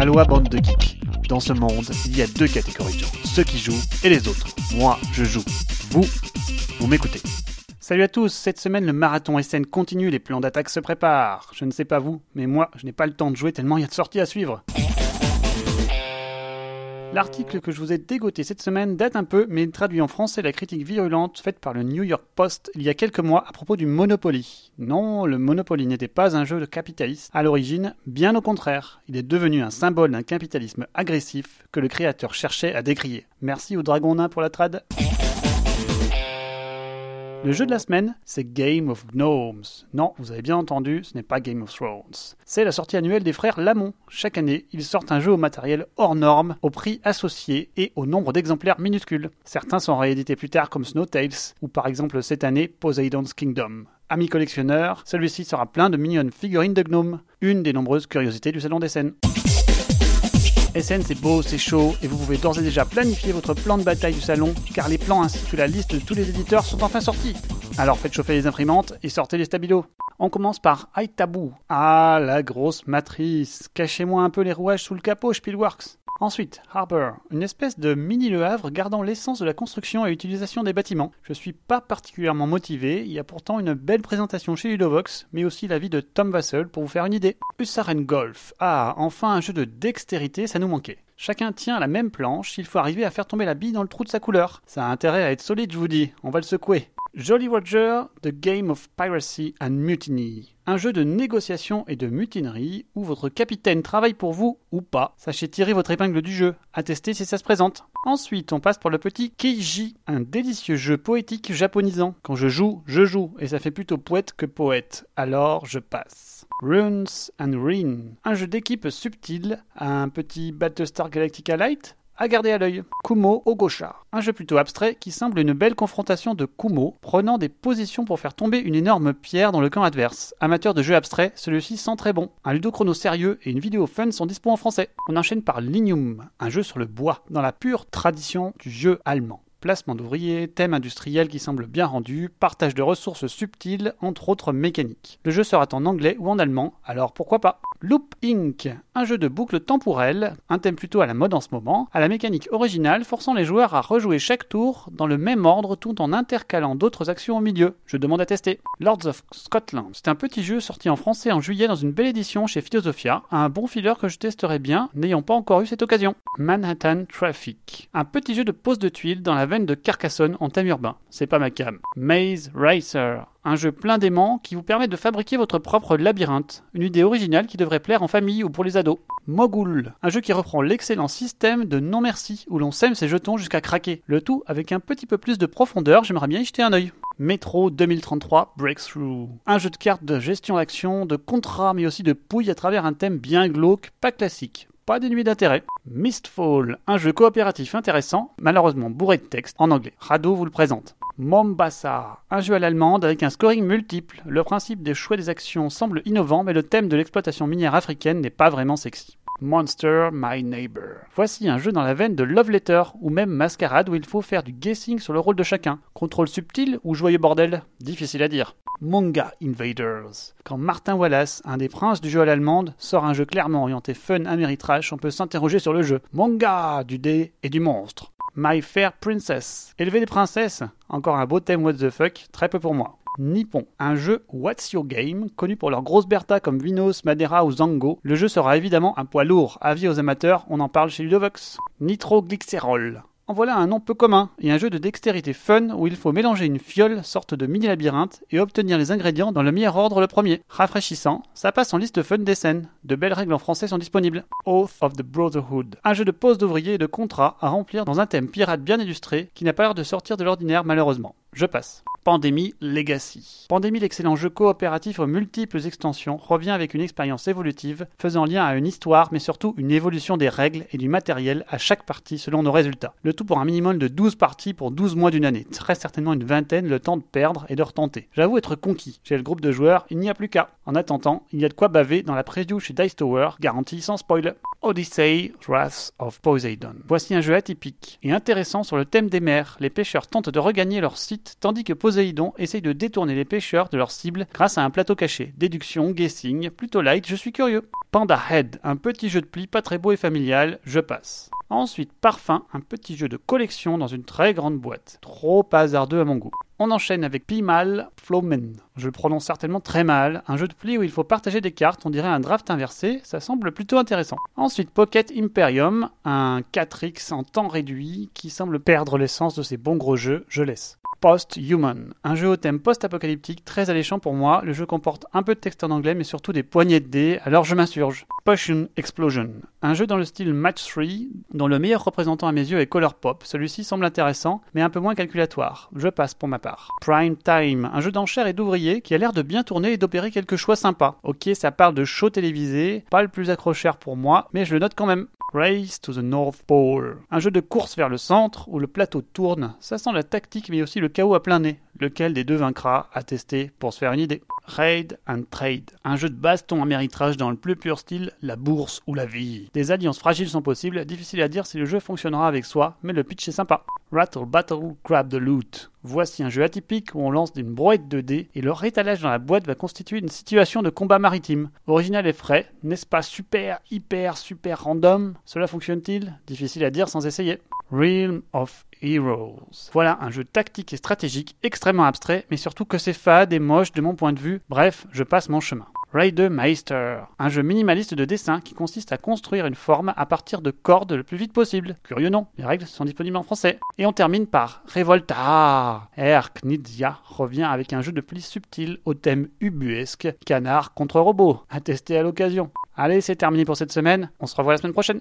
Aloha bande de geeks. Dans ce monde, il y a deux catégories de gens, ceux qui jouent et les autres. Moi, je joue. Vous, vous m'écoutez. Salut à tous, cette semaine le marathon SN continue, les plans d'attaque se préparent. Je ne sais pas vous, mais moi, je n'ai pas le temps de jouer tellement il y a de sorties à suivre. L'article que je vous ai dégoté cette semaine date un peu, mais traduit en français la critique virulente faite par le New York Post il y a quelques mois à propos du Monopoly. Non, le Monopoly n'était pas un jeu de capitaliste à l'origine, bien au contraire. Il est devenu un symbole d'un capitalisme agressif que le créateur cherchait à décrier. Merci au Dragon Nain pour la trad. Le jeu de la semaine, c'est Game of Gnomes. Non, vous avez bien entendu, ce n'est pas Game of Thrones. C'est la sortie annuelle des frères Lamont. Chaque année, ils sortent un jeu au matériel hors norme, au prix associé et au nombre d'exemplaires minuscules. Certains sont réédités plus tard comme Snowtales, ou par exemple cette année Poseidon's Kingdom. Amis collectionneurs, celui-ci sera plein de mignonnes figurines de gnomes, une des nombreuses curiosités du Salon des Scènes. SN c'est beau, c'est chaud, et vous pouvez d'ores et déjà planifier votre plan de bataille du salon, car les plans ainsi que la liste de tous les éditeurs sont enfin sortis. Alors faites chauffer les imprimantes et sortez les stabilos. On commence par Aitabu. Ah, la grosse matrice. Cachez-moi un peu les rouages sous le capot, Spielworks. Ensuite, Harbour, une espèce de mini Le Havre gardant l'essence de la construction et utilisation des bâtiments. Je suis pas particulièrement motivé, il y a pourtant une belle présentation chez Ludovox, mais aussi l'avis de Tom Vassel pour vous faire une idée. Hussaren Golf. Ah, enfin un jeu de dextérité, ça nous manquait. Chacun tient la même planche, il faut arriver à faire tomber la bille dans le trou de sa couleur. Ça a intérêt à être solide, je vous dis, on va le secouer. Jolly Roger, The Game of Piracy and Mutiny. Un jeu de négociation et de mutinerie où votre capitaine travaille pour vous ou pas. Sachez tirer votre épingle du jeu. Attestez si ça se présente. Ensuite, on passe pour le petit Keiji, un délicieux jeu poétique japonisant. Quand je joue, je joue, et ça fait plutôt poète que poète. Alors je passe. Runes and Rin, un jeu d'équipe subtil, un petit Battlestar Galactica Light, à garder à l'œil. Kumo Ogosha, un jeu plutôt abstrait qui semble une belle confrontation de Kumo, prenant des positions pour faire tomber une énorme pierre dans le camp adverse. Amateur de jeux abstraits, celui-ci sent très bon. Un ludochrono sérieux et une vidéo fun sont dispo en français. On enchaîne par Linium, un jeu sur le bois, dans la pure tradition du jeu allemand placement d'ouvriers, thème industriel qui semble bien rendu, partage de ressources subtiles, entre autres mécaniques. Le jeu sera en anglais ou en allemand, alors pourquoi pas? Loop Inc., un jeu de boucle temporelle, un thème plutôt à la mode en ce moment, à la mécanique originale forçant les joueurs à rejouer chaque tour dans le même ordre tout en intercalant d'autres actions au milieu. Je demande à tester. Lords of Scotland, c'est un petit jeu sorti en français en juillet dans une belle édition chez Philosophia, un bon filler que je testerai bien, n'ayant pas encore eu cette occasion. Manhattan Traffic, un petit jeu de pose de tuiles dans la veine de Carcassonne en thème urbain. C'est pas ma cam. Maze Racer, un jeu plein d'aimants qui vous permet de fabriquer votre propre labyrinthe. Une idée originale qui devrait plaire en famille ou pour les ados. Mogul, un jeu qui reprend l'excellent système de non merci où l'on sème ses jetons jusqu'à craquer. Le tout avec un petit peu plus de profondeur, j'aimerais bien y jeter un œil. Metro 2033 Breakthrough. Un jeu de cartes de gestion d'action, de contrat mais aussi de pouille à travers un thème bien glauque, pas classique pas dénué d'intérêt. Mistfall, un jeu coopératif intéressant, malheureusement bourré de texte en anglais. Rado vous le présente. Mombasa, un jeu à l'allemande avec un scoring multiple. Le principe des choix des actions semble innovant, mais le thème de l'exploitation minière africaine n'est pas vraiment sexy. Monster My Neighbor. Voici un jeu dans la veine de Love Letter ou même Mascarade où il faut faire du guessing sur le rôle de chacun. Contrôle subtil ou joyeux bordel? Difficile à dire. Manga Invaders. Quand Martin Wallace, un des princes du jeu à l'allemande, sort un jeu clairement orienté fun Ameritrash, on peut s'interroger sur le jeu. Manga du dé et du monstre. My Fair Princess. Élever des princesses? Encore un beau thème what the fuck, très peu pour moi. Nippon, un jeu What's Your Game, connu pour leurs grosses Bertha comme Vinos, Madeira ou Zango. Le jeu sera évidemment un poids lourd, avis aux amateurs, on en parle chez Ludovox. Nitroglycerol, en voilà un nom peu commun et un jeu de dextérité fun où il faut mélanger une fiole, sorte de mini labyrinthe, et obtenir les ingrédients dans le meilleur ordre le premier. Rafraîchissant, ça passe en liste fun des scènes. De belles règles en français sont disponibles. Oath of the Brotherhood, un jeu de pose d'ouvriers et de contrats à remplir dans un thème pirate bien illustré qui n'a pas l'air de sortir de l'ordinaire malheureusement. Je passe. Pandémie Legacy. Pandémie, l'excellent jeu coopératif aux multiples extensions, revient avec une expérience évolutive, faisant lien à une histoire, mais surtout une évolution des règles et du matériel à chaque partie selon nos résultats. Le tout pour un minimum de 12 parties pour 12 mois d'une année. Très certainement une vingtaine, le temps de perdre et de retenter. J'avoue être conquis. J'ai le groupe de joueurs, il n'y a plus qu'à. En attendant, il y a de quoi baver dans la preview chez Dice Tower, garantie sans spoil. Odyssey, Wrath of Poseidon. Voici un jeu atypique et intéressant sur le thème des mers. Les pêcheurs tentent de regagner leur site tandis que Poséidon essaye de détourner les pêcheurs de leur cible grâce à un plateau caché. Déduction, guessing, plutôt light, je suis curieux. Panda Head, un petit jeu de pli pas très beau et familial, je passe. Ensuite, Parfum, un petit jeu de collection dans une très grande boîte. Trop hasardeux à mon goût. On enchaîne avec Pimal Flowman. Je le prononce certainement très mal. Un jeu de pli où il faut partager des cartes, on dirait un draft inversé. Ça semble plutôt intéressant. Ensuite, Pocket Imperium, un 4X en temps réduit qui semble perdre l'essence de ses bons gros jeux. Je laisse. Post-Human, un jeu au thème post-apocalyptique très alléchant pour moi. Le jeu comporte un peu de texte en anglais mais surtout des poignées de dés, alors je m'insurge. Potion Explosion, un jeu dans le style Match 3 dont le meilleur représentant à mes yeux est Color Pop. Celui-ci semble intéressant mais un peu moins calculatoire. Je passe pour ma part. Prime Time, un jeu d'enchères et d'ouvriers qui a l'air de bien tourner et d'opérer quelques choix sympas. Ok, ça parle de show télévisé, pas le plus accrocheur pour moi, mais je le note quand même. Race to the North Pole. Un jeu de course vers le centre où le plateau tourne. Ça sent la tactique mais aussi le chaos à plein nez. Lequel des deux vaincra à tester pour se faire une idée. Raid and Trade. Un jeu de baston à méritrage dans le plus pur style la bourse ou la vie. Des alliances fragiles sont possibles, difficile à dire si le jeu fonctionnera avec soi, mais le pitch est sympa. Rattle Battle Grab the Loot. Voici un jeu atypique où on lance une brouette de dés et leur étalage dans la boîte va constituer une situation de combat maritime. Original et frais, n'est-ce pas super, hyper, super random? Cela fonctionne-t-il? Difficile à dire sans essayer. Realm of Heroes. Voilà un jeu tactique et stratégique extrêmement abstrait, mais surtout que c'est fade et moche de mon point de vue. Bref, je passe mon chemin. Raider Meister, un jeu minimaliste de dessin qui consiste à construire une forme à partir de cordes le plus vite possible. Curieux non, les règles sont disponibles en français. Et on termine par Revolta. Erk Nidzia revient avec un jeu de pli subtil au thème ubuesque, canard contre robot, à à l'occasion. Allez, c'est terminé pour cette semaine, on se revoit la semaine prochaine.